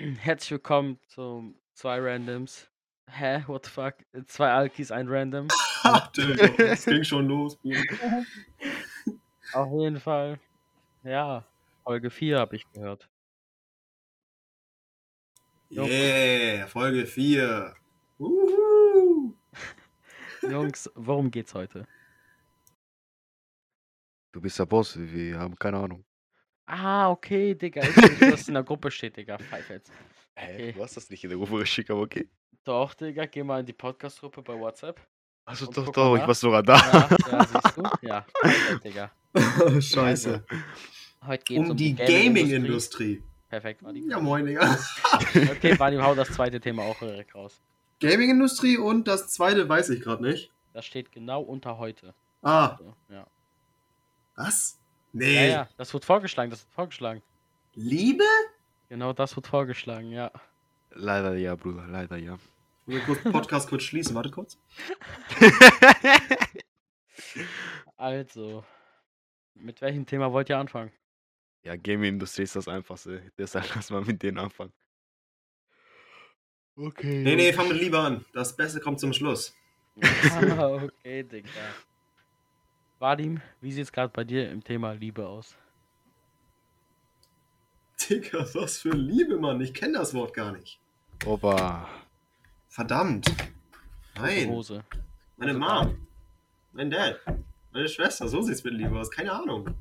Herzlich willkommen zu zwei Randoms. Hä? What the fuck? Zwei Alkis, ein Random. Ach, es ging schon los, Bruder. Auf jeden Fall. Ja, Folge 4 habe ich gehört. Yeah, Folge 4. Uhu. Jungs, worum geht's heute? Du bist der Boss, wir haben keine Ahnung. Ah, okay, Digga. Ich weiß, was in der Gruppe steht, Digga. Pfeif jetzt. Hä? Okay. Du hast das nicht in der Gruppe geschickt, aber okay. Doch, Digga, geh mal in die Podcast-Gruppe bei WhatsApp. Also Und doch, doch, mal ich war sogar da. Ja, ja siehst du? Ja, Pfeif, Digga. Scheiße. Heute geht's Um um, die Gaming-Industrie. Gaming-Industrie. Perfekt, Vadim. Ja, moin, Digga. Okay, Vadim, hau das zweite Thema auch direkt raus. Gaming-Industrie und das zweite weiß ich gerade nicht. Das steht genau unter heute. Ah, So, ja. was? Ja, Nee. ja, das wird vorgeschlagen, das wird vorgeschlagen. Liebe? Genau das wird vorgeschlagen, ja. Leider ja, Bruder, leider ja. Wir kurz Podcast kurz schließen, warte kurz. Also, mit welchem Thema wollt ihr anfangen? ja, Gaming-Industrie ist das Einfachste. Deshalb lass mal mit denen anfangen. Okay. Nee, nee, fang mit Liebe an. Das Beste kommt zum Schluss. Ah, okay, Digga. Vadim, wie sieht's gerade bei dir im Thema Liebe aus? Digga, was für Liebe, Mann. Ich kenne das Wort gar nicht. Opa. Verdammt. Nein. Hose. Meine Mom. Mein Dad. Meine Schwester. So sieht's mit Liebe aus. Keine Ahnung.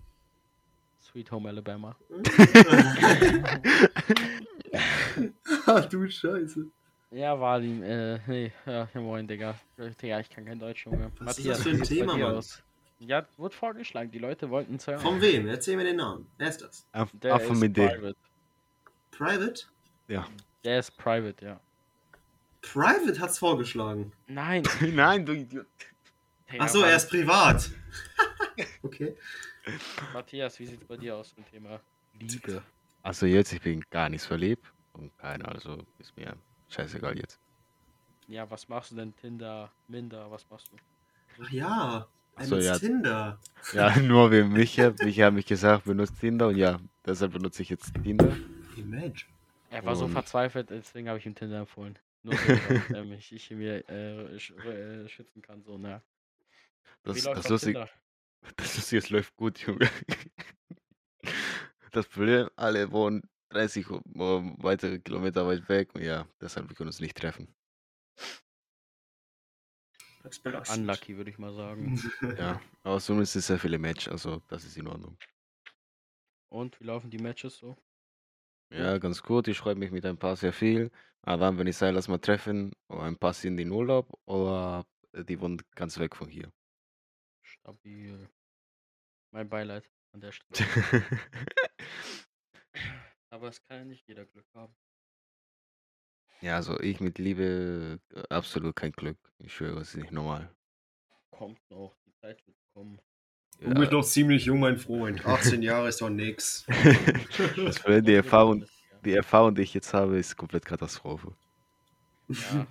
Sweet Home Alabama. Ach du Scheiße. Ja, Vadim, äh, nee, ja, moin, Digga. Digga, ich kann kein Deutsch, Junge. Was ist das für ein Thema, Mann? aus? Ja, wurde vorgeschlagen, die Leute wollten es hören. Von wem? Erzähl mir den Namen. Wer ist das? Anf Der Anfang ist mit dem. private. Private? Ja. Der ist private, ja. Private hat's vorgeschlagen. Nein. Nein, du Idiot. Digga, Achso, er ist privat. okay. Matthias, wie sieht's bei dir aus zum Thema Liebe? Also jetzt, ich bin gar nicht verliebt. Und keiner, also ist mir scheißegal jetzt. Ja, was machst du denn? Tinder, Minder, was machst du? Ach ja. Ach so, ja. Tinder. Ja, nur wegen Micha. Micha hat mich gesagt, benutzt Tinder und ja, deshalb benutze ich jetzt Tinder. Imagine. Er war so Und- verzweifelt, deswegen habe ich ihm Tinder empfohlen. Nur so, damit er mich ich mir äh, sch äh, schützen kann, so, ne? Das, Wie läuft das, lustig, Tinder? das Lustige, es läuft gut, Junge. Das Problem, alle wohnen 30 o- o- weitere Kilometer weit weg und ja, deshalb wir können uns nicht treffen. Das. Unlucky, würde ich mal sagen. Ja, aber sonst ist es sehr viele Match, also das ist in Ordnung. Und wie laufen die Matches so? Ja, ganz gut. Ich schreibe mich mit ein paar sehr viel. Aber dann, wenn ich sage, lass mal treffen, oder ein paar sind in Urlaub oder die wohnen ganz weg von hier. Stabil. Mein Beileid an der Stelle. Aber es kann ja nicht jeder Glück haben. Ja, also ich mit Liebe äh, absolut kein Glück. Ich schwöre, es ist nicht normal. Kommt noch, die Zeit wird kommen. Du bist noch ziemlich jung, mein Freund. 18 Jahre ist doch nix. das die Erfahrung, die Erfahrung, die ich jetzt habe, ist komplett Katastrophe. Ja,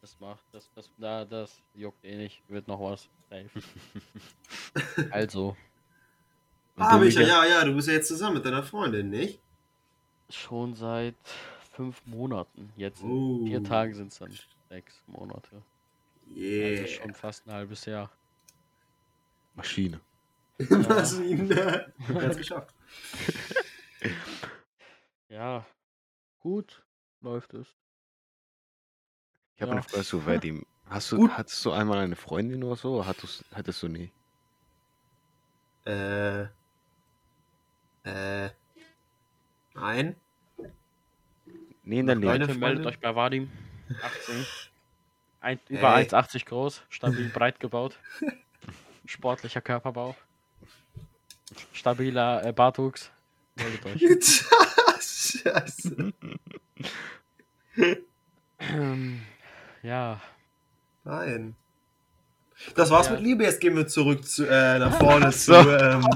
das macht, das, das, da, das juckt eh nicht. Wird noch was. Safe. Also, Und Ah, du, Micha, Micha? ja, ja, du bist ja jetzt zusammen mit deiner Freundin, nicht? schon seit fünf Monaten. Jetzt in Oh. vier Tagen sind es dann sechs Monate. Yeah. Also schon fast ein halbes Jahr. Maschine. Er hat's geschafft. Ja, gut läuft es. Ich habe Ja. eine Frage zu Vadim. Hast du, Gut. hattest du einmal eine Freundin oder so? Oder hattest, hattest du nie? Äh. Äh. Nein. Nie in Leben? keine Leute, meldet euch bei Vadim. 18. Ein, über Ey. 1,80 groß, stabil breit gebaut. Sportlicher Körperbau. Stabiler äh, Bartwuchs. Meldet euch. Scheiße. Ähm, ja, Nein. Das war's Ja. mit Liebe. Jetzt gehen wir zurück zu, äh, nach vorne So. zu, ähm,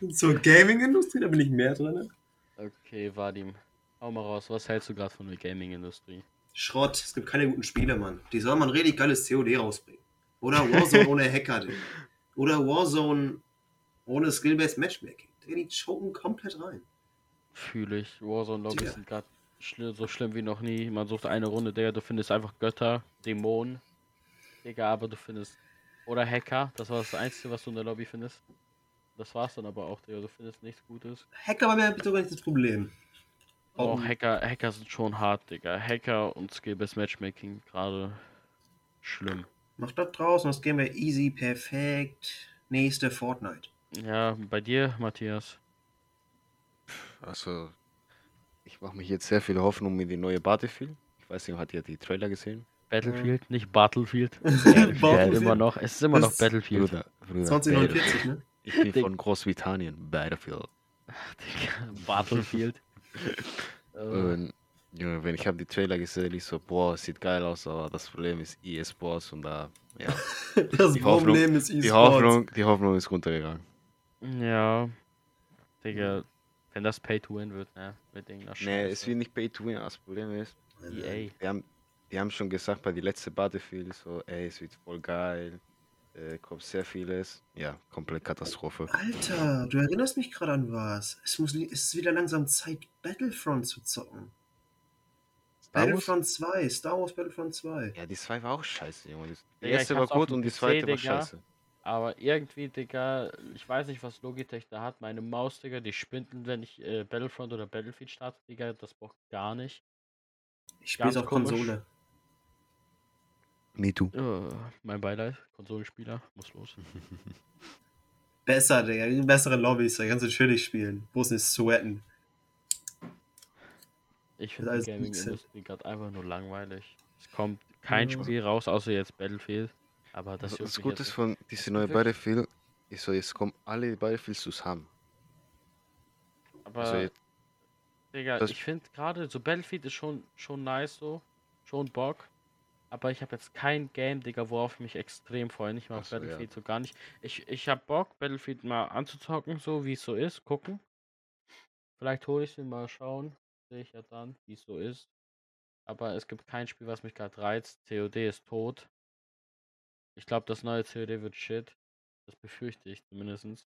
zur Gaming-Industrie. Da bin ich mehr drin. okay, Vadim. Hau mal raus, was hältst du gerade von der Gaming-Industrie? Schrott. Es gibt keine guten Spiele, Mann. Die soll man richtig geiles COD rausbringen. Oder Warzone ohne Hacker. Digga. Oder Warzone ohne Skill-Based Matchmaking. Die choken komplett rein. Fühle ich. Warzone-Lobbys Digga. sind gerade so schlimm wie noch nie. Man sucht eine Runde, Digga, du findest einfach Götter, Dämonen, Digga, aber du findest. Oder Hacker, das war das Einzige, was du in der Lobby findest. Das war's dann aber auch, Digga, du findest nichts Gutes. Hacker war mir sogar nicht das Problem. Oh. Hacker, Hacker sind schon hart, Digga. Hacker und Skill-Based Matchmaking gerade schlimm. Mach das draußen, das Game wäre easy, perfekt. Nächste Fortnite. Ja, bei dir, Matthias. Also, ich mache mich jetzt sehr viel Hoffnung mit die neue Battlefield. Ich weiß nicht, hat ihr die Trailer gesehen? Battlefield, nicht Battlefield. Battlefield. Ja, immer noch. Es ist immer noch Das- Battlefield. Bruder, Bruder, 2049, ne? Ich bin von Großbritannien, Battlefield. Digga, Battlefield. Äh, Und Junge, wenn ich habe die Trailer gesehen, ich so, boah, sieht geil aus, aber das Problem ist E-Sports und da, ja, Das Die Hoffnung- Problem ist die E-Sports. Hoffnung, die Hoffnung ist runtergegangen. ja. Digga, wenn das Pay to Win wird, ne? Mit irgendeiner Nee, es Scheiße. wird nicht Pay to Win, das Problem ist, EA. die haben, die haben schon gesagt bei die letzte Battlefield, so, ey, es wird voll geil, äh, kommt sehr vieles, ja, komplett Katastrophe. Alter, du erinnerst mich gerade an was. Es, muss, es ist wieder langsam Zeit, Battlefront zu zocken. Battlefront 2, Star Wars Battlefront 2. Ja, die zwei war auch scheiße, Junge. Die Digga, erste war gut und die zweite war scheiße. Aber irgendwie, Digga, ich weiß nicht, was Logitech da hat. Meine Maus, Digga, die spinnt, wenn ich äh, Battlefront oder Battlefield starte, Digga, das braucht gar nicht. Ich spiele auf komisch. Konsole. Me too. Äh, mein Beileid, Konsolenspieler, muss los. Besser, Digga. Bessere Lobbys, da kannst du chillig spielen. Bloß nicht sweaten. Ich finde die. Gaming-Industrie gerade einfach nur langweilig. Es kommt kein Ja. Spiel raus, außer jetzt Battlefield. Aber das, Das, juckt das Gute ist von dieser neue Battlefield, ist so, jetzt kommen alle Battlefields zusammen. Aber, Also jetzt, Digga, ich finde gerade, so Battlefield ist schon, schon nice so. Schon Bock. Aber ich habe jetzt kein Game, Digga, worauf ich mich extrem freue. Nicht mal auf so, ja. Battlefield, so gar nicht. Ich, ich habe Bock, Battlefield mal anzuzocken, so wie es so ist, gucken. Vielleicht hole ich den mal schauen. Sehe ich ja dann, wie es so ist. Aber es gibt kein Spiel, was mich gerade reizt. COD ist tot. Ich glaube, das neue COD wird shit. Das befürchte ich zumindest.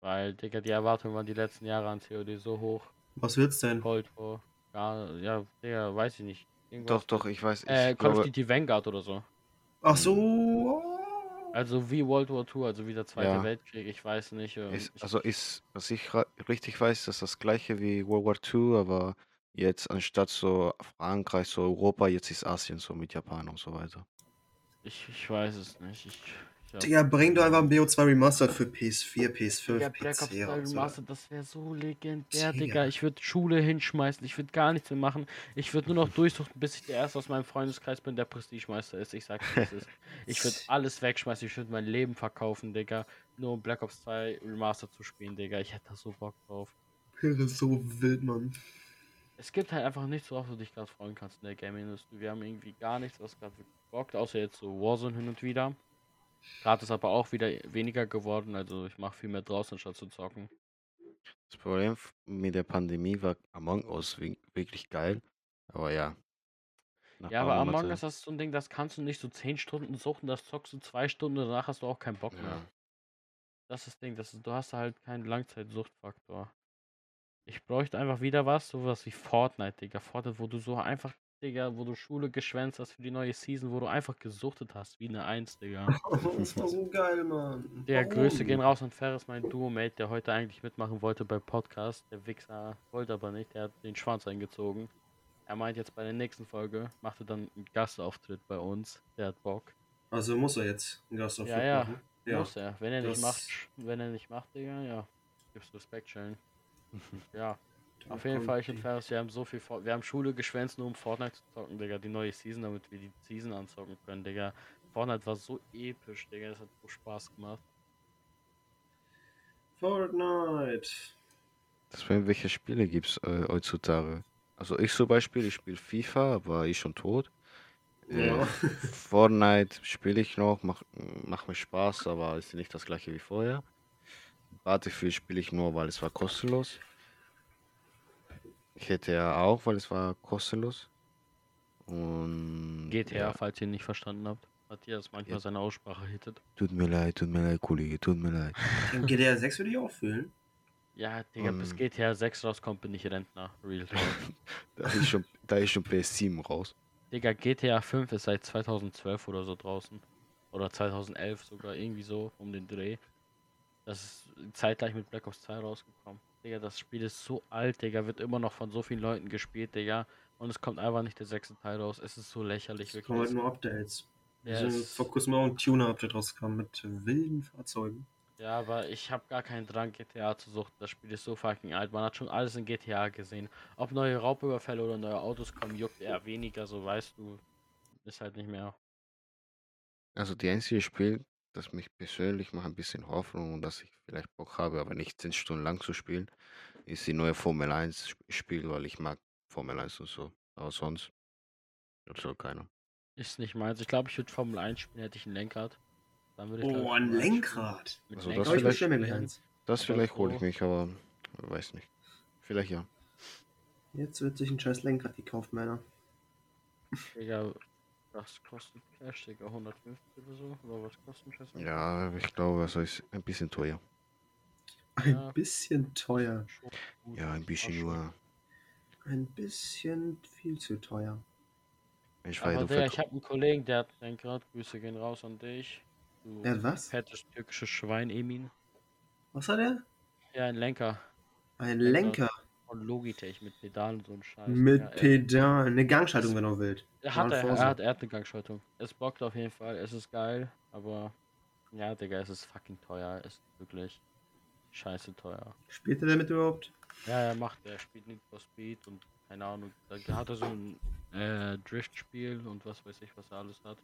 Weil, Digga, die Erwartungen waren die letzten Jahre an COD so hoch. Was wird's denn? Cold War. Ja, ja, Digga, weiß ich nicht. Doch, Irgendwas doch, mit- ich weiß, ich Äh, Call of Duty Vanguard oder so. Ach so. Also wie World War II, also wie der Zweite Ja. Weltkrieg, ich weiß nicht. ähm, ist, ich, also ist, was ich richtig weiß, das ist das gleiche wie World War II, aber jetzt anstatt so Frankreich, so Europa, jetzt ist Asien so mit Japan und so weiter. ich, ich weiß es nicht. Ich, hab- Digga, bring doch einfach ein BO2 Remastered für PS4, PS5, Digga, Black Ops PC 2 und so. Remastered, das wäre so legendär, Digga. Digga. Ich würde Schule hinschmeißen, ich würde gar nichts mehr machen. Ich würde nur noch durchsuchen, bis ich der Erste aus meinem Freundeskreis bin, der Prestigemeister ist. Ich sag's wie es ist. Ich würde alles wegschmeißen, ich würde mein Leben verkaufen, Digga. Nur um Black Ops 2 Remastered zu spielen, Digga. Ich hätte da so Bock drauf. Das ist so wild, Mann. Es gibt halt einfach nichts, worauf du dich gerade freuen kannst in der Gaming-Industrie. Wir haben irgendwie gar nichts, was gerade wirklich bockt, außer jetzt so Warzone hin und wieder. Gerade ist aber auch wieder weniger geworden, also ich mache viel mehr draußen, anstatt zu zocken. Das Problem mit der Pandemie war Among Us wi- wirklich geil, aber ja. Ja, aber Among Us das ist so ein Ding, das kannst du nicht so 10 Stunden suchen, das zockst du 2 Stunden, danach hast du auch keinen Bock mehr. Ja. Das ist das Ding, das ist, du hast halt keinen Langzeitsuchtfaktor. Ich bräuchte einfach wieder was, sowas wie Fortnite, Digga. Fortnite, wo du so einfach, Digga, wo du Schule geschwänzt hast für die neue Season, wo du einfach gesuchtet hast, wie eine 1, Digga. Das war so geil, Mann. Der? Grüße gehen raus an Ferris, mein Duo-Mate, der heute eigentlich mitmachen wollte beim Podcast. Der Wichser wollte aber nicht, der hat den Schwanz eingezogen. Er meint jetzt bei der nächsten Folge, macht er dann einen Gastauftritt bei uns. Der hat Bock. Also muss er jetzt einen Gastauftritt Ja, ja. machen. Ja. Muss er. Wenn er nicht das- macht, wenn er nicht macht, Digga, ja. Gibst Respekt, schön. Ja, auf jeden Fall, ich Ferris, wir haben so viel vor wir haben Schule geschwänzt, nur um Fortnite zu zocken, Digga. Die neue Season, damit wir die Season anzocken können, Digga. Fortnite war so episch, Digga. Das hat so Spaß gemacht. Fortnite. Das Problem, welche Spiele gibt es äh, heutzutage? Also ich zum Beispiel, ich spiele FIFA, aber ich schon tot. Äh, Ja. Fortnite spiele ich noch, macht macht mir Spaß, aber ist nicht das gleiche wie vorher. Battlefield spiele ich nur, weil es war kostenlos. Ich hätte ja auch, weil es war kostenlos. Und GTA, ja, falls ihr ihn nicht verstanden habt. Matthias manchmal Ja. seine Aussprache hittet. tut mir leid, tut mir leid, Kollege, tut mir leid. Den GDR 6 würde ich auch fühlen. Ja, Digga, bis Und- GTA 6 rauskommt, bin ich Rentner. Real Talk. Da ist schon, da ist schon PS7 raus. Digga, GTA 5 ist seit 2012 oder so draußen. Oder 2011 sogar, irgendwie so um den Dreh. Das ist zeitgleich mit Black Ops 2 rausgekommen. Digga, das Spiel ist so alt, Digga, wird immer noch von so vielen Leuten gespielt, Digga. Und es kommt einfach nicht der sechste Teil raus. Es ist so lächerlich, Es kommen wirklich. halt nur Updates. Ja, es- vor kurzem auch ein Tuner-Update rausgekommen mit wilden Fahrzeugen. Ja, aber ich habe gar keinen Drang, GTA zu suchten. Das Spiel ist so fucking alt. Man hat schon alles in GTA gesehen. Ob neue Raubüberfälle oder neue Autos kommen, juckt eher weniger, so weißt du. Ist halt nicht mehr. Also die einzige Spiel, das mich persönlich macht ein bisschen Hoffnung und dass ich vielleicht Bock habe, aber nicht 10 Stunden lang zu spielen, ist die neue Formel 1 Sp- Spiel, weil ich mag Formel 1 und so. Aber sonst soll keiner. Ist nicht meins. Ich glaube, ich würde Formel 1 spielen, hätte ich ein Lenkrad. Dann würde ich, Oh, ein Formel 1 spielen. Lenkrad. Mit Also das Aber ich vielleicht- bestelle mir eins. Das Aber vielleicht hole ich so- mich, aber weiß nicht. Vielleicht ja. Jetzt wird sich ein scheiß Lenkrad gekauft, Männer. Digga, das kostet Cash, Digga, 150 oder so. Oder was kostet Lenkrad? Ja, ich glaube, es ist ein bisschen teuer. Ein Ja. bisschen teuer. Ja, ein bisschen nur. Ein bisschen viel zu teuer. Ich war Aber Digga, ich habe einen Kollegen, der hat ein Lenkrad. Grüße gehen raus an dich. Du Er hat was? fettes türkisches Schwein, Emin. Was hat er? Ja, ein Lenker. Ein Lenkrad. Von Logitech mit Pedalen und so ein Scheiß. mit Digga. Er- Pedal. Eine Gangschaltung, wenn du willst. Er hat, er, er hat, er hat eine Gangschaltung. Es bockt auf jeden Fall, es ist geil, aber ja, Digga, es ist fucking teuer. Es ist wirklich scheiße teuer. Spielt er damit überhaupt? Ja, er macht, er spielt Need for Speed und keine Ahnung, da hat er so ein äh, Drift-Spiel und was weiß ich, was er alles hat.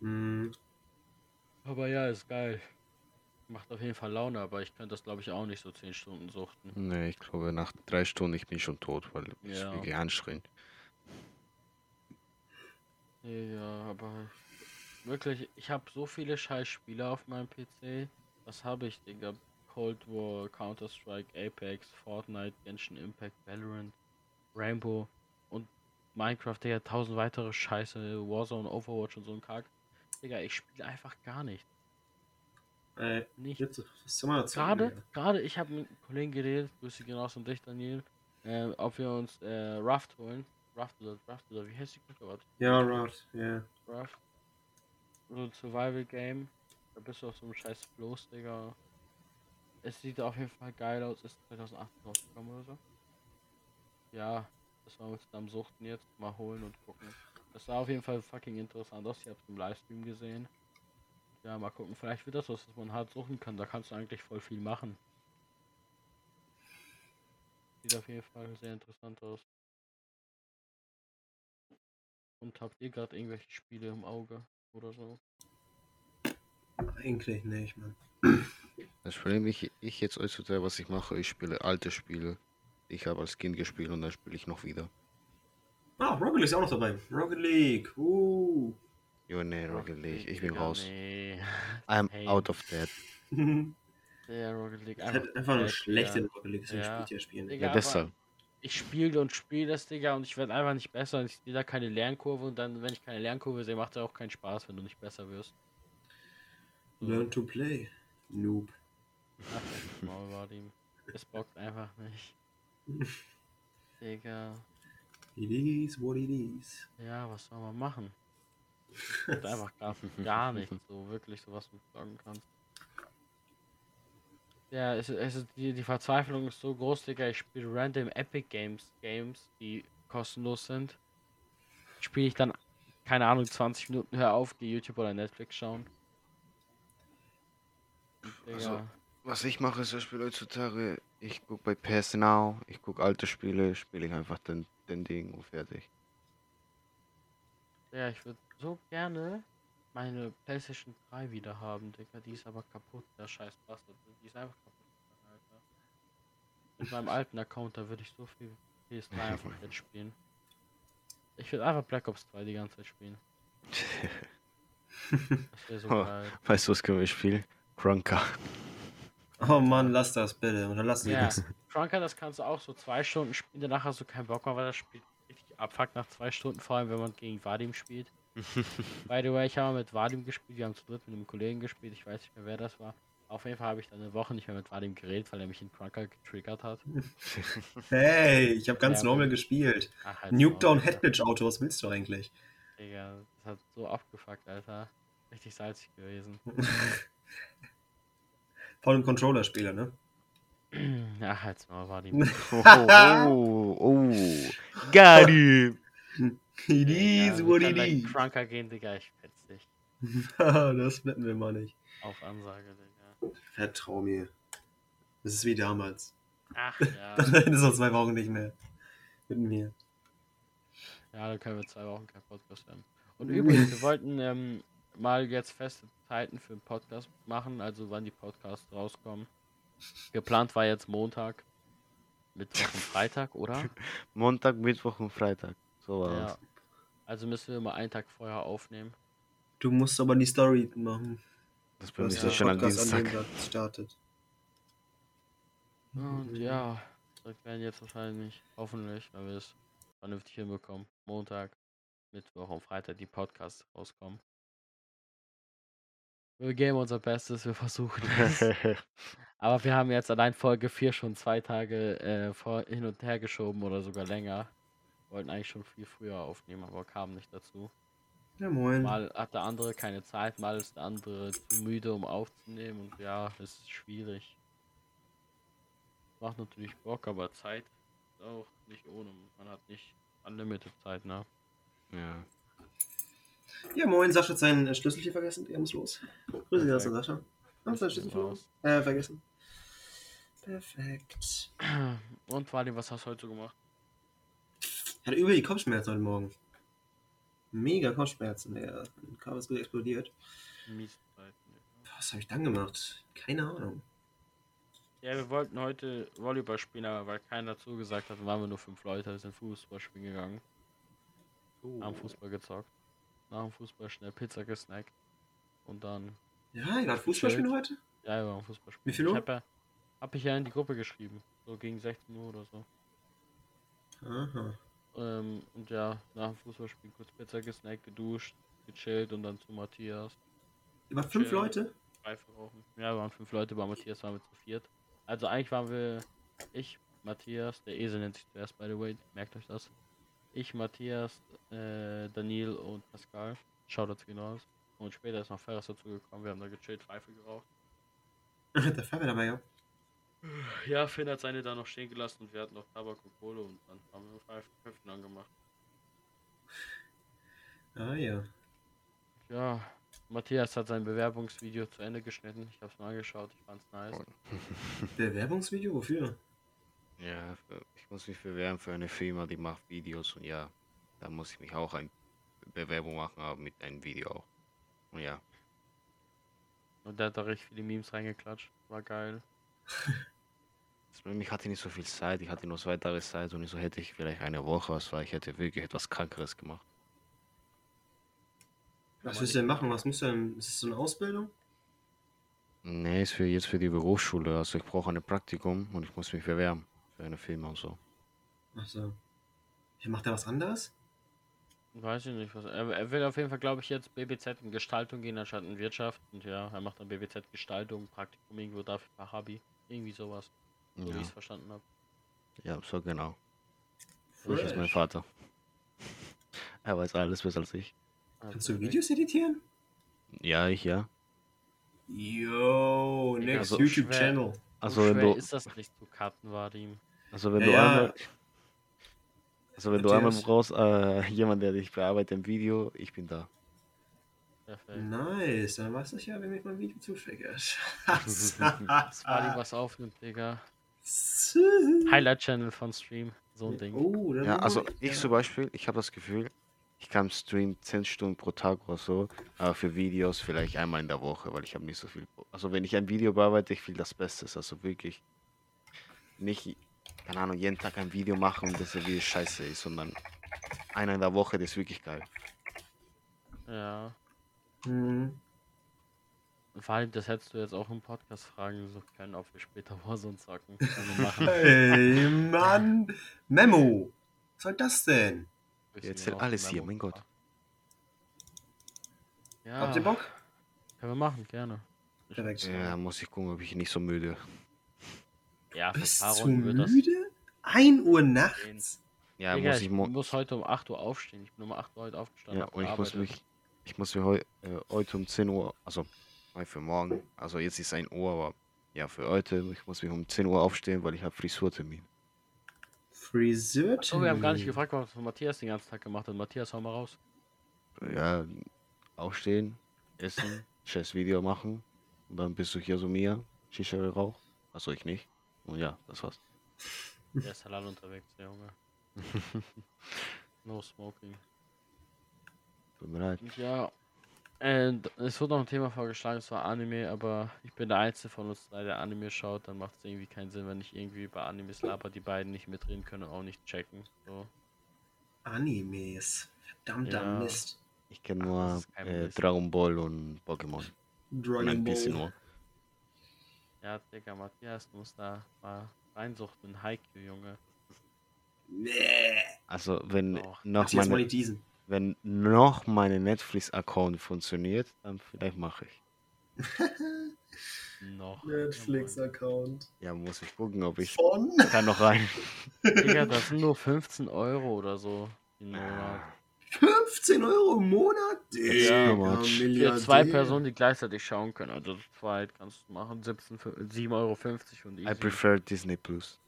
Hm, Aber ja, ist geil. Macht auf jeden Fall Laune, aber ich könnte das glaube ich auch nicht so 10 Stunden suchten. Nee, ich glaube, nach drei Stunden ich bin schon tot, weil es Ja. wirklich anstrengend. Ja, aber wirklich, ich habe so viele Scheißspiele auf meinem PC. Was habe ich, Digga? Cold War, Counter-Strike, Apex, Fortnite, Genshin Impact, Valorant, Rainbow und Minecraft, Digga, tausend weitere Scheiße, Warzone, Overwatch und so ein Kack. Digga, ich spiele einfach gar nicht. Äh, Nicht. jetzt, was soll man Gerade, gerade, ich habe mit einem Kollegen geredet, Grüße raus an dich, Daniel, äh, ob wir uns äh, Raft holen. Raft oder Raft oder wie heißt die? Warte. Ja, Raft, ja. Rough. So ein Survival Game. Da bist du auf so einem scheiß Floß, Digga. Es sieht auf jeden Fall geil aus. Ist 2018 rausgekommen oder so. Ja, das wollen wir zusammen suchten jetzt. Mal holen und gucken. Das sah auf jeden Fall fucking interessant aus. Ich hab's im Livestream gesehen. Ja, mal gucken. Vielleicht wird das was, was man hart suchen kann. Da kannst du eigentlich voll viel machen. Sieht auf jeden Fall sehr interessant aus. Und habt ihr gerade irgendwelche Spiele im Auge oder so? Eigentlich nicht, Mann. Das Problem, ich, ich jetzt heutzutage, was ich mache, ich spiele alte Spiele. Ich habe als Kind gespielt und dann spiele ich noch wieder. Ah, Rocket League ist auch noch dabei. Rocket League. Uh. Jo, nee, Rocket League, ich bin Digga, raus. Nee. I'm Hey. out of that. Der Rocket League Einfach, einfach nur schlecht in Rocket League, deswegen Ja. spielt ihr spielen. Digga, Ja, deshalb. Ich spiele und spiele das, Digga, und ich werde einfach nicht besser. Und ich sehe da keine Lernkurve. Und dann, wenn ich keine Lernkurve sehe, macht es auch keinen Spaß, wenn du nicht besser wirst. So, Learn to play. Noob. ach, das war dem. Es bockt einfach nicht. Digga. It is what it is. Ja, was soll man machen? Es gibt einfach gar, gar nichts, so wirklich, so was du sagen kannst. Ja, es, es ist, die, die Verzweiflung ist so groß, Digga. Ich spiele random Epic Games, Games, die kostenlos sind. Spiele ich dann, keine Ahnung, 20 Minuten, hör auf, die YouTube oder Netflix schauen. Digga, Also, Was ich mache, ist zum Beispiel heutzutage, ich gucke bei PS Now, ich gucke alte Spiele, spiele ich einfach den, den Ding und fertig. ja, ich würde so gerne meine PlayStation 3 wieder haben, Digga. Die ist aber kaputt, der scheiß Bastard. Die ist einfach kaputt, Alter. Mit meinem alten Account, da würde ich so viel PS3 einfach jetzt spielen. Ich würde einfach Black Ops 2 die ganze Zeit spielen. Das wäre so Oh. geil. Weißt du, was können wir spielen? Crunker. Oh Mann, lass das bitte. Oder lass Ja, das. Crunker, das kannst du auch so zwei Stunden spielen, danach hast du keinen Bock mehr, weil das Spiel richtig abfuckt nach zwei Stunden, vor allem wenn man gegen Vadim spielt. By the way, ich habe mal mit Vadim gespielt, wir haben zu dritt mit einem Kollegen gespielt, ich weiß nicht mehr wer das war. Auf jeden Fall habe ich dann eine Woche nicht mehr mit Vadim geredet, weil er mich in Crunker getriggert hat. Hey, ich habe ganz Ja, normal gespielt. Ach, halt Nuke Down Maul, Alter. Headglitch Auto, was willst du eigentlich? Digga, das hat so abgefuckt, Alter. Richtig salzig gewesen. Vor allem Controller-Spieler, ne? Ja, halt's mal, Vadim. Oh, oh, oh. Got him. It Digga, is what it gleich is. Crunker gehen, Digga, ich fetz dich. das flippen wir mal nicht. Auf Ansage, Digga. Vertrau mir. Das ist wie damals. Ach ja. Dann reden so zwei Wochen nicht mehr. Mit mir. Ja, dann können wir zwei Wochen kein Podcast haben. Und übrigens, wir wollten ähm, mal jetzt feste Zeiten für den Podcast machen, also wann die Podcasts rauskommen. Geplant war jetzt Montag, Mittwoch und Freitag, oder? Montag, Mittwoch und Freitag. So war Ja. Also müssen wir mal einen Tag vorher aufnehmen. Du musst aber die Story machen. Das ist der ja schon am Podcast an dem Dienstag. Tag startet. Und ja, das werden jetzt wahrscheinlich, hoffentlich, wenn wir es vernünftig hinbekommen, Montag, Mittwoch und Freitag die Podcasts rauskommen. Wir geben unser Bestes, wir versuchen es. Aber wir haben jetzt allein Folge 4 schon zwei Tage äh, vor, hin und her geschoben oder sogar länger. Wollten eigentlich schon viel früher aufnehmen, aber kamen nicht dazu. Ja, moin. Mal hat der andere keine Zeit, mal ist der andere zu müde, um aufzunehmen und ja, es ist schwierig. Macht natürlich Bock, aber Zeit ist auch nicht ohne. Man hat nicht unlimited Zeit, ne? ja. Ja, moin. Sascha hat seinen äh, Schlüssel hier vergessen. Er muss los. Grüße dich, Perfekt. Sascha. Hast du deinen Schlüssel Raus. Äh, vergessen. Perfekt. Und Vadim, was hast du heute so gemacht? Ich hatte über die Kopfschmerzen heute Morgen. Mega Kopfschmerzen. Der Körper ist gut explodiert. Mies ne? Was habe ich dann gemacht? Keine Ahnung. Ja, wir wollten heute Volleyball spielen, aber weil keiner zugesagt hat, waren wir nur fünf Leute, wir sind Fußball spielen gegangen. Haben Fußball gezockt. Nach dem Fußball schnell Pizza gesnackt. Und dann, Ja, ihr wart Fußball spielen heute? ja, wir waren Fußball spielen. Wie viel Ich Uhr? hab, ja, hab ich ja in die Gruppe geschrieben. So gegen 16 Uhr oder so. Aha. Ähm, und ja, nach dem Fußballspiel kurz Pizza gesnackt, geduscht, gechillt und dann zu Matthias. Wart fünf Chill. Leute? Pfeife rauchen. Ja, waren fünf Leute, bei Matthias waren wir zu viert. Also eigentlich waren wir ich, Matthias, der Esel nennt sich zuerst, by the way, merkt euch das. Ich, Matthias, äh, Daniel und Pascal. Schaut dazu hinaus. Und später ist noch Ferris dazu gekommen, wir haben da gechillt, Pfeife geraucht. Der Fabio dabei, ja. Ja, Finn hat seine da noch stehen gelassen und wir hatten noch Tabak und Kohle und dann haben wir Pfeife Köpfen angemacht. Ah ja. Ja, Matthias hat sein Bewerbungsvideo zu Ende geschnitten. Ich hab's mal angeschaut, ich fand's nice. Bewerbungsvideo? Wofür? Ja, ich muss mich bewerben für eine Firma, die macht Videos und ja, da muss ich mich auch eine Bewerbung machen, aber mit einem Video auch. Und ja, Und der hat da richtig viele Memes reingeklatscht. War geil. das ich hatte nicht so viel Zeit, ich hatte nur zwei Tage Zeit und so hätte ich vielleicht eine Woche was, weil ich hätte wirklich etwas Krankeres gemacht. Was willst du denn machen? Was musst du denn? Ist es so eine Ausbildung? Nee, ist für jetzt für die Berufsschule, also ich brauche ein Praktikum und ich muss mich bewerben für eine Firma und so. Achso. Macht er was anderes? Weiß ich nicht, was. Er, er will auf jeden Fall, glaube ich, jetzt BBZ in Gestaltung gehen, anstatt in Wirtschaft. Und ja, er macht dann BBZ Gestaltung, Praktikum irgendwo dafür Habi. Irgendwie sowas, so wie Ja, ich es verstanden habe. ja, so genau. Ich ist mein Fresh. Vater. Er weiß alles besser als ich. Kannst du Videos editieren? Ja, ich ja. Yo, next Also YouTube-Channel. Also so wenn schwer du, ist das nicht zu cutten, Vadim. also wenn Ja, du ja. einmal, also wenn du einmal brauchst, äh, jemand, der dich bearbeitet im Video, ich bin da. Perfekt. Nice, dann weiß ich ja, wenn mich mein Video zutriggert. Das was aufnimmt, Digga. Highlight. Highlight-Channel von Stream. So ein Ding. Oh, Ja, also ich zum Beispiel, ich habe das Gefühl, ich kann streamen 10 Stunden pro Tag oder so, aber für Videos vielleicht einmal in der Woche, weil ich habe nicht so viel. Also wenn ich ein Video bearbeite, ich will das Beste, also wirklich nicht, keine Ahnung, jeden Tag ein Video machen und das Video scheiße ist, sondern einer in der Woche, das ist wirklich geil. Ja. Mhm. Vadim, das hättest du jetzt auch im Podcast fragen so können, ob wir später Warzone zocken. Können wir machen. Hey, Mann. Memo. Was soll das denn? Bisschen Erzähl auf alles hier, mein Gott. Ja, Habt ihr Bock? Können wir machen, gerne. Perfekt. Ja, muss ich gucken, ob ich nicht so müde. Ja, Bist du müde? 1 Uhr nachts? Ja, Digga, muss ich ich muss heute um 8 Uhr aufstehen. Ich bin um 8 Uhr heute aufgestanden. ja, und ich muss mich, ich muss mir heu, äh, heute um 10 Uhr, also für morgen, also jetzt ist 1 Uhr, aber ja, für heute, ich muss mich um 10 Uhr aufstehen, weil ich habe Frisurtermin. Friseur. Achso, wir haben gar nicht gefragt, was Matthias den ganzen Tag gemacht hat. Matthias, hau mal raus. Ja, aufstehen, essen, scheiß Video machen und dann bist du hier so mir, Shisha Rauch, also ich nicht. Und ja, das war's. Der ist halal unterwegs, der Junge. No smoking. Tut mir leid. Ja. Und es wurde noch ein Thema vorgeschlagen, es war Anime, aber ich bin der Einzige von uns drei, der Anime schaut, dann macht es irgendwie keinen Sinn, wenn ich irgendwie über Animes laber, die beiden nicht mitreden können und auch nicht checken. So. Animes. Verdammter Ja. Mist. Ich kenne nur äh. Dragon Ball und Pokémon. Und Dragon ein bisschen Ball. nur. Ja, Digga, Matthias, du musst da mal reinsuchten in Haikyuu, Junge. Nee. Also wenn Doch. noch Matthias meine. Wenn noch meine Netflix-Account funktioniert, dann vielleicht mache ich. Noch. Netflix-Account. Ja, muss ich gucken, ob ich Von? kann noch rein. Digga, das sind nur 15 Euro oder so im Monat. 15 Euro im Monat? Ja, Digga, much. Für zwei Personen, die gleichzeitig schauen können. Also zu zweit kannst du machen. 17, für- 7,50 Euro und I easy. prefer Disney Plus.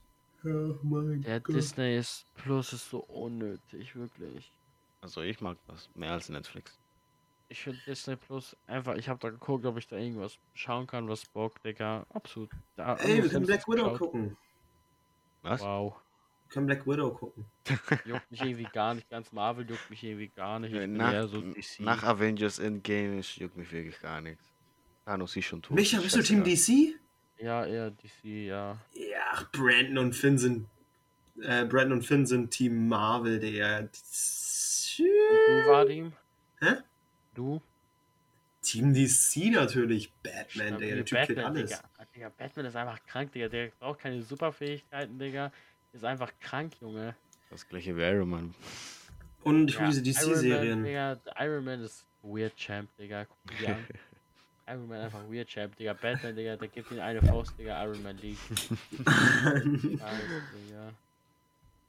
Oh mein Der Gott. Disney ist Plus ist so unnötig, wirklich. Also ich mag das mehr als Netflix. Ich finde Disney Plus einfach, ich habe da geguckt, ob ich da irgendwas schauen kann, was Bock, Digga. Absolut. Da, Ey, wir können Black Widow geschaut. gucken. Was? Wow. Wir können Black Widow gucken. Juckt mich irgendwie gar nicht. Ganz Marvel juckt mich irgendwie gar nicht. Ich bin nach, so DC. nach Avengers Endgame ist- juckt mich wirklich gar nichts. Thanos ist schon tot. Micha, bist du Team. DC? Ja, eher DC, ja. Ja, ach, Brandon und Finn sind. Äh, Brandon und Finn sind Team Marvel, Digga. Und du, Vadim? Hä? Du? Team DC natürlich. Batman, Stabil. Digga. Der Typ kennt alles. Digga. Ah, Digga. Batman ist einfach krank, Digga. Der braucht keine Superfähigkeiten, Digga. Ist einfach krank, Junge. Das gleiche wie Iron Man. Und ich Ja, will diese DC-Serien. Iron Man ist Weird Champ, Digga. Guck dir an. Iron Man einfach Weird Champ, Digga. Batman, Digga, der gibt ihm eine Faust, Digga. Iron Man liegt. Scheiße, Digga.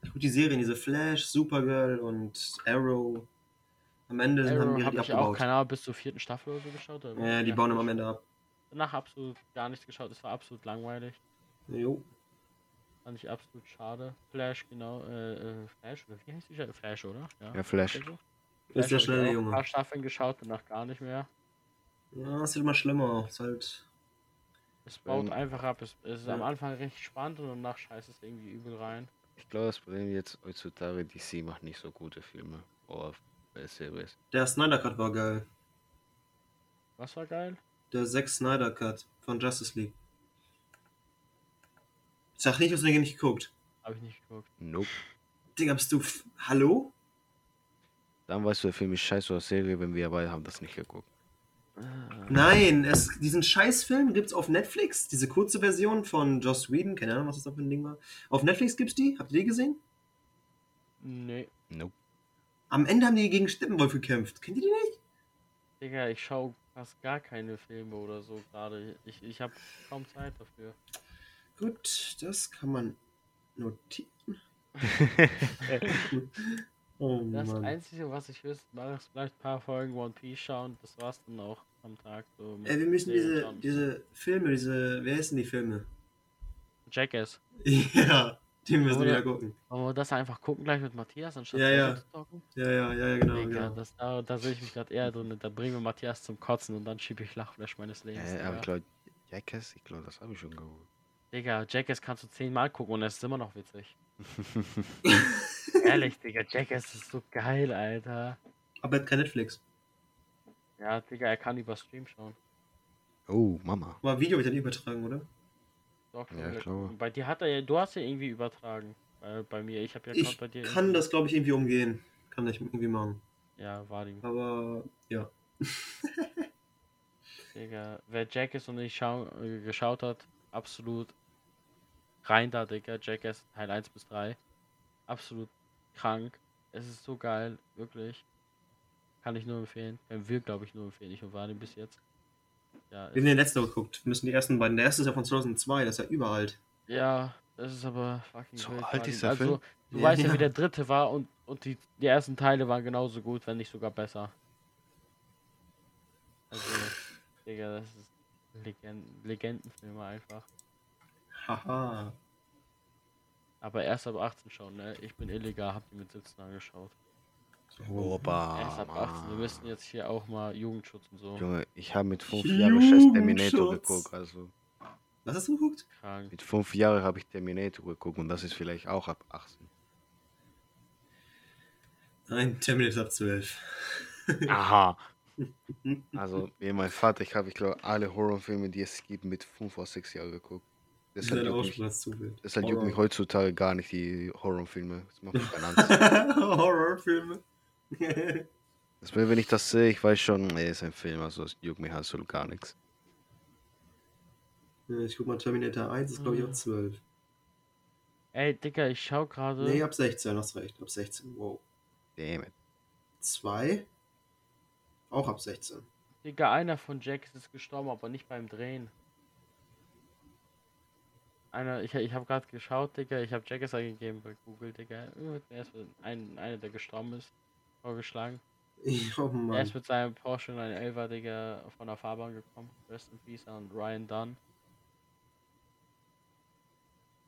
Ich guck die Serien, diese Flash, Supergirl und Arrow. Am Ende haben Arrow die habe richtig ich auch, abgebaut. keine Ahnung, bis zur vierten Staffel oder so geschaut. oder? Ja, die bauen am Ende ab. Danach absolut gar nichts geschaut. Es war absolut langweilig. Jo. Fand ich absolut schade. Flash, genau. Äh, äh, Flash, oder wie heißt die? Flash, oder? Ja, Flash. ist so. Ist der hab ich schnelle auch Ein Junge. paar Staffeln geschaut, danach gar nicht mehr. Ja, es wird immer schlimmer. Es ist halt. Es baut Ähm, einfach ab. Es, es ist ja. am Anfang richtig spannend und danach scheißt es irgendwie übel rein. Ich glaube, das Problem jetzt heutzutage, DC macht nicht so gute Filme. Oder Series. Der Snyder Cut war geil. Was war geil? Der Zack Snyder Cut von Justice League. Sag nicht, du hast den nicht geguckt. Habe ich nicht geguckt. Nope. Digga, bist du. f- Hallo? Dann weißt du, der Film ist scheiße oder Serie, wenn wir beide haben das nicht geguckt. Nein, es, diesen Scheißfilm gibt's auf Netflix. Diese kurze Version von Joss Whedon. Keine Ahnung, was das da für ein Ding war. Auf Netflix gibt's die. Habt ihr die gesehen? Nee, Nope. Am Ende haben die gegen Steppenwolf gekämpft. Kennt ihr die nicht? Digga, ich schaue fast gar keine Filme oder so gerade. Ich, ich habe kaum Zeit dafür. Gut, das kann man notieren. oh Das Mann. Einzige, was ich wüsste, war ist vielleicht ein paar Folgen One Piece schauen. Das war's dann auch am Tag. So Ey, wir müssen diese, schauen. diese Filme, diese. Wer heißen die Filme? Jackass. ja, die müssen wir wieder gucken. Wollen wir das einfach gucken gleich mit Matthias, anstatt Ja, ja. zu talken? Ja, ja, ja, ja, genau. Digga, genau. das, da, da sehe ich mich gerade eher drin. Da bringen wir Matthias zum Kotzen und dann schiebe ich Lachflash meines Lebens. Äh, aber ich glaube, Jackass, ich glaube, das habe ich schon geholt. Digga, Jackass kannst du zehnmal gucken und es ist immer noch witzig. Ehrlich, Digga, Jackass ist so geil, Alter. Aber er hat kein Netflix. Ja, Digga, er kann über Stream schauen. oh, Mama. Aber Video wird dann übertragen, oder? Doch, Ja, ich glaube. Bei dir hat er ja, du hast ja irgendwie übertragen. Bei, bei mir, ich habe ja Ich Account bei dir. kann irgendwie- das, glaube ich, irgendwie umgehen. Kann ich irgendwie machen. Ja, war die. Aber ja. Digga, wer Jackass und ich schau, äh, geschaut hat, absolut rein da, Digga. Jackass Teil 1 bis 3. Absolut krank. Es ist so geil, wirklich. Kann ich nur empfehlen. Können wir, glaube ich, nur empfehlen. Ich und Vadim bis jetzt. Ja, Wir haben den letzten geguckt. Wir müssen die ersten beiden. Der erste ist ja von 2002, das ist ja überalt. Ja, das ist aber fucking So wild, alt ist der Also, Film? du Ja, weißt ja, ja. wie der dritte war und, und die, die ersten Teile waren genauso gut, wenn nicht sogar besser. Also, Digga, das ist Legend Legendenfilme einfach. Haha. Aber erst ab 18 schon, ne? Ich bin illegal, hab die mit 17 angeschaut. Opa, erst ab 18. Wir müssen jetzt hier auch mal Jugendschutz und so. Junge, ich habe mit fünf Jahren scheiß Terminator geguckt. Also Was hast du geguckt? Krank. mit fünf Jahren habe ich Terminator geguckt und das ist vielleicht auch ab 18. Nein, Terminator ab 12. Aha. Also, wie mein Vater, ich habe, ich glaube, alle Horrorfilme, die es gibt, mit fünf oder sechs Jahren geguckt. Das ist juckt mich, Aussprache zu wild. deshalb juckt mich heutzutage gar nicht die Horrorfilme. Das macht mir keine Angst. Horrorfilme. Das, wenn ich das sehe, ich weiß schon, nee, ist ein Film, also es juckt mich halt so gar nichts. Ich guck mal, Terminator 1 ist glaube ich ab 12. Ey, Digga, ich schau gerade. Nee, ab 16, hast recht. Ab 16. Wow. Damn it. 2. Auch ab 16. Digga, einer von Jack ist gestorben, aber nicht beim Drehen. Einer, ich, ich habe gerade geschaut, Digga, ich habe Jackass eingegeben bei Google, Digga. Der ist ein, einer, der gestorben ist, vorgeschlagen. Oh Er Mann. ist mit seinem Porsche in einen 11er, Digga, von der Fahrbahn gekommen. Rest in Peace an Ryan Dunn.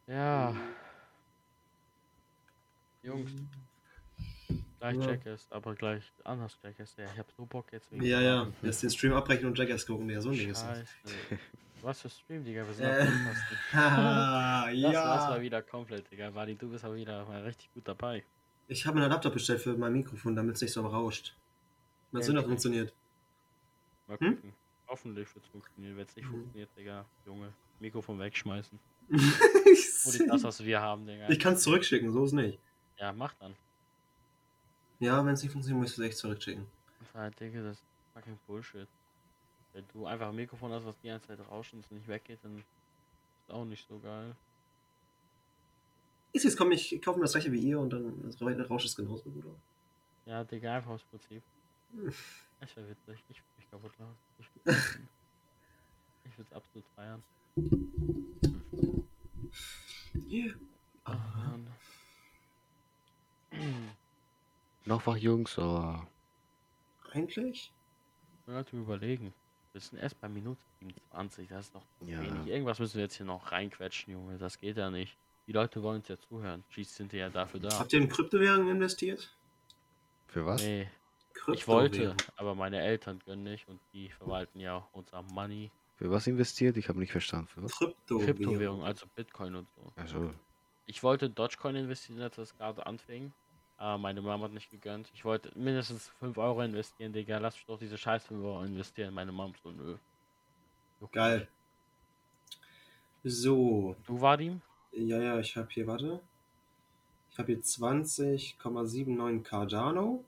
Ja. Jungs, gleich Ja. Jackass, aber gleich anders Jackass. Ja, ich hab so Bock jetzt Ja, ja. Lass den Stream abbrechen und Jackass gucken. Ja, so ein Ding ist. Was für Stream, Digga, wir sind Äh, Das war's ja. mal wieder komplett, Digga. Wadi, du bist auch wieder mal richtig gut dabei. Ich habe einen Adapter bestellt für mein Mikrofon, damit es nicht so rauscht. Sehen, ob das funktioniert. Mal Hm? gucken. Hoffentlich wird's funktionieren. Wenn's nicht Mhm. funktioniert, Digga, Junge, Mikrofon wegschmeißen. ich das, was wir haben, Digga. ich kann es zurückschicken, so ist nicht. Ja, mach dann. Ja, wenn es nicht funktioniert, muss ich es echt zurückschicken. Halt, Digga, das ist fucking Bullshit. Wenn du einfach ein Mikrofon hast, was die ganze Zeit rauscht und es nicht weggeht, dann ist auch nicht so geil. Ist jetzt komm, ich kaufe mir das gleiche wie ihr und dann das Rausch ist genauso gut. oder? Ja, Digga, einfach aus Prinzip. Hm. Das wäre witzig. Ich würde mich kaputt lachen. Ich würde würd's absolut feiern. Yeah. Mann. Noch was, Jungs, oder? Eigentlich? Leute überlegen. Wir sind erst bei Minute 27, das ist noch zu Ja. wenig. Irgendwas müssen wir jetzt hier noch reinquetschen, Junge. Das geht ja nicht. Die Leute wollen uns ja zuhören. Cheats sind ja dafür da. Habt ihr in Kryptowährungen investiert? Für was? Nee, ich wollte, aber meine Eltern können nicht und die verwalten ja unser Money. Für was investiert? Ich habe nicht verstanden. Für was? Kryptowährung. Kryptowährung, also Bitcoin und so. Also, Ich wollte Dogecoin investieren, als das gerade anfing. Aber meine Mama hat nicht gegönnt. Ich wollte mindestens 5 Euro investieren, Digga. Lass mich doch diese scheiß 5 Euro investieren. Meine Mom so, nö. Juckt Geil. So. Du, Vadim? ja, ja, ich habe hier, warte. Ich habe hier 20,79 Cardano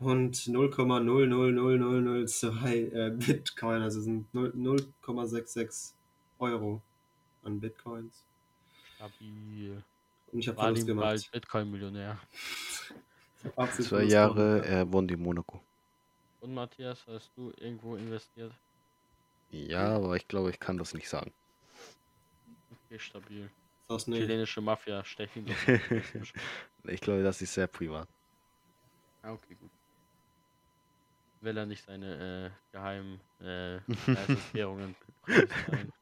und 0,000002 äh, Bitcoin, also sind 0 0,66 Euro an Bitcoins. Stabil. Und ich habe Verlust bald gemacht. Bitcoin-Millionär. Absolut zwei Jahre, er wohnt in Monaco. Und Matthias, hast du irgendwo investiert? Ja, aber ich glaube, ich kann das nicht sagen. Okay, stabil. Das nicht. Chilenische Mafia, stechen. Ich glaube, das ist sehr privat. Ah, okay, gut. Will er nicht seine äh, geheimen äh, Währungen.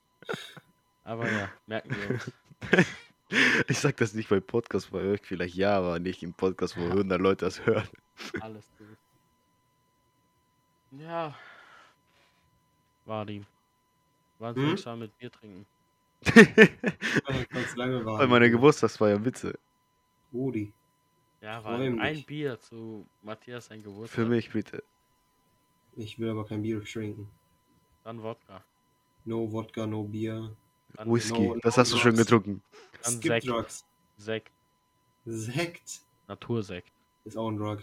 Aber ja, merken wir uns. Ich sag das nicht bei Podcast bei euch, vielleicht ja, aber nicht im Podcast, wo 100 Leute das hören. Alles gut. Ja. Vadim. Wann Hm? soll ich mal mit Bier trinken? Ganz lange warten. Bei meiner Geburtstagsfeier, bitte. Rudi. Ja, weil ein. Bier zu Matthias sein Geburtstag. Für mich, bitte. Ich will aber kein Bier trinken. Dann Wodka. No Wodka, no Bier. Dann Whisky, no- das no hast du schon drugs. getrunken. Dann Es gibt Sekt. Drugs. Sekt. Sekt Natursekt. ist auch ein Drug.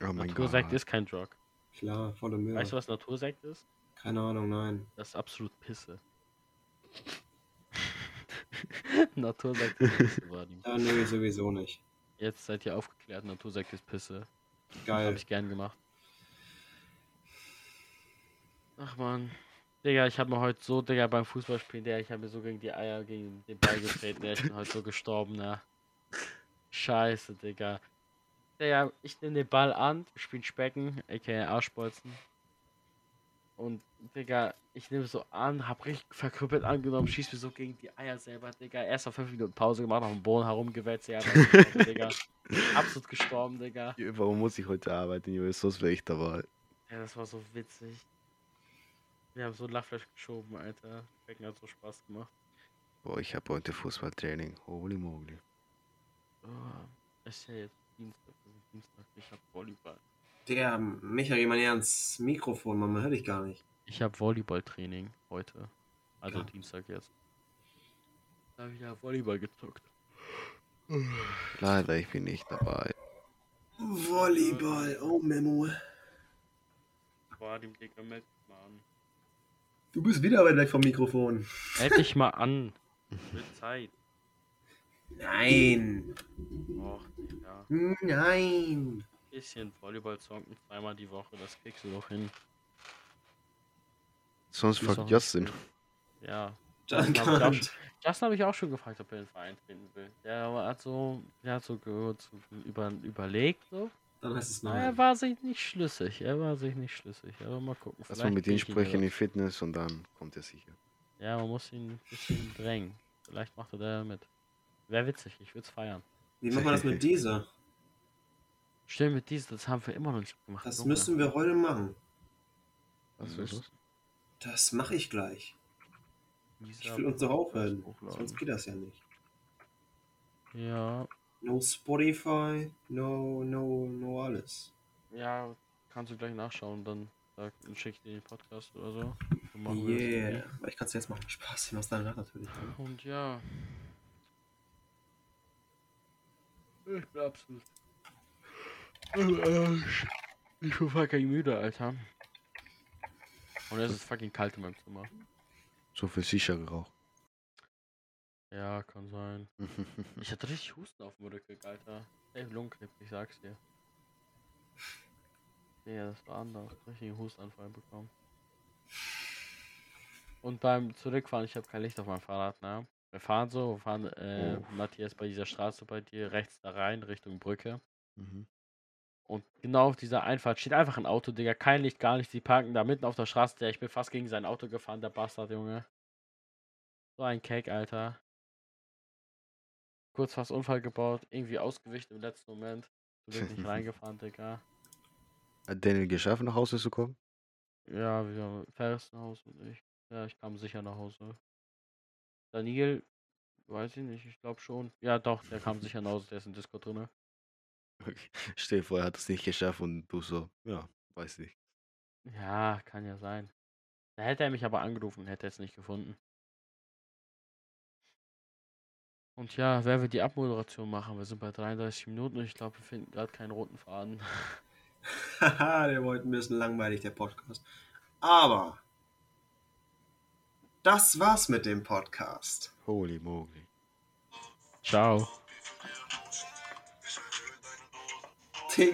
Oh mein Natursekt Gott. ist kein Drug. Klar, volle Möhre. Weißt du, was Natursekt ist? Keine Ahnung, nein. Das ist absolut Pisse. Natursekt ist Pisse, Vadim. Ja, nee, sowieso nicht. Jetzt seid ihr aufgeklärt, Natursekt ist Pisse. Geil. Habe ich gern gemacht. Ach man. Digga, ich habe mir heute so, Digga, beim Fußballspielen, der ich habe mir so gegen die Eier, gegen den Ball getreten, der ich bin heute so gestorben, ne? Scheiße, Digga. Digga, ich nehme den Ball an, spiele Specken, aka Arschbolzen. Und, Digga, ich nehme so an, hab richtig verkrüppelt angenommen, schieß mir so gegen die Eier selber, Digga. Erst auf 5 Minuten Pause gemacht, auf dem Boden herumgewälzt, ja, Digga. Absolut gestorben, Digga. Warum muss ich heute arbeiten, Junge? Sonst wäre ich dabei. Ja, das war so witzig. Wir haben so ein Lachfleisch geschoben, Alter. Becken hat so Spaß gemacht. Boah, ich habe heute Fußballtraining. Holy moly. Oh, ist ja jetzt Dienstag, das ist Dienstag, ich hab Volleyball. Digga, Micha, geh mal näher ans Mikrofon, Mann, man hört dich gar nicht. Ich hab Volleyballtraining heute. Also Ja. Dienstag jetzt. Da hab ich ja Volleyball gezockt. Leider, ich bin nicht dabei. Volleyball, oh Memo. Boah, dem Digga meld mal an. Du bist wieder weit weg vom Mikrofon. Meld dich mal an. Wird Zeit. Nein. Och, Digga. Nein. Bisschen Volleyball zocken, zweimal die Woche, das kriegst du doch hin. Sonst Ist fragt Justin. Ja. Dann Justin hab ich auch kann. schon- Justin habe ich auch schon gefragt, ob er den Verein treten will. Der hat so, der hat so gehört, so über, überlegt, so. Dann heißt es Aber er nein. war sich nicht schlüssig. Er war sich nicht schlüssig. Aber mal gucken. Lass mal mit ihm ich sprechen in Fitness und dann kommt er sicher. Ja, man muss ihn ein bisschen drängen. Vielleicht macht er da mit. Wäre witzig, ich würde es feiern. Wie machen wir das mit dieser? Stimmt, mit diesem, das haben wir immer noch nicht gemacht. Das Junge. müssen wir heute machen. Was ist los? Das mache ich gleich. Ich Dieser will uns doch auch hören. hochladen. Sonst geht das ja nicht. Ja, No Spotify, no, no, no alles. ja, kannst du gleich nachschauen, dann, sag- dann schick ich dir den Podcast oder so. Yeah. ich kann es jetzt machen. Spaß, ich mach's danach natürlich. Und ja. Ich bin absolut. Ich bin fucking müde, Alter. Und es ist fucking kalt in meinem Zimmer. So viel sicher geraucht. Ja, kann sein. Ich hatte richtig Husten auf dem Rücken, Alter. Ey, Lungenkrebs, ich sag's dir. Ja, das war anders. Richtigen Hustanfall bekommen. Und beim Zurückfahren, ich habe kein Licht auf meinem Fahrrad, ne? Wir fahren so, wir fahren, äh, Oh. Matthias bei dieser Straße bei dir rechts da rein, Richtung Brücke. Mhm. Und genau auf dieser Einfahrt steht einfach ein Auto, Digga. Kein Licht, gar nichts. Die parken da mitten auf der Straße. Der, ich bin fast gegen sein Auto gefahren, der Bastard, Junge. So ein Cake, Alter. Kurz fast Unfall gebaut, irgendwie ausgewichen im letzten Moment. Du bist nicht reingefahren, Digga. Hat Daniel geschafft, nach Hause zu kommen? Ja, wir Ferris nach Hause und ich. Ja, ich kam sicher nach Hause. Daniel, weiß ich nicht, ich glaube schon. Ja, doch, der kam sicher nach Hause, der ist in Discord drinne. Stell dir vor, er hat es nicht geschafft und du so, ja, weiß nicht. Ja, kann ja sein. Da hätte er mich aber angerufen, hätte er es nicht gefunden. Und ja, wer wird die Abmoderation machen? Wir sind bei 33 Minuten und ich glaube, wir finden gerade keinen roten Faden. Haha, der war heute ein bisschen langweilig, der Podcast. Aber das war's mit dem Podcast. Holy moly. Ciao. Digga.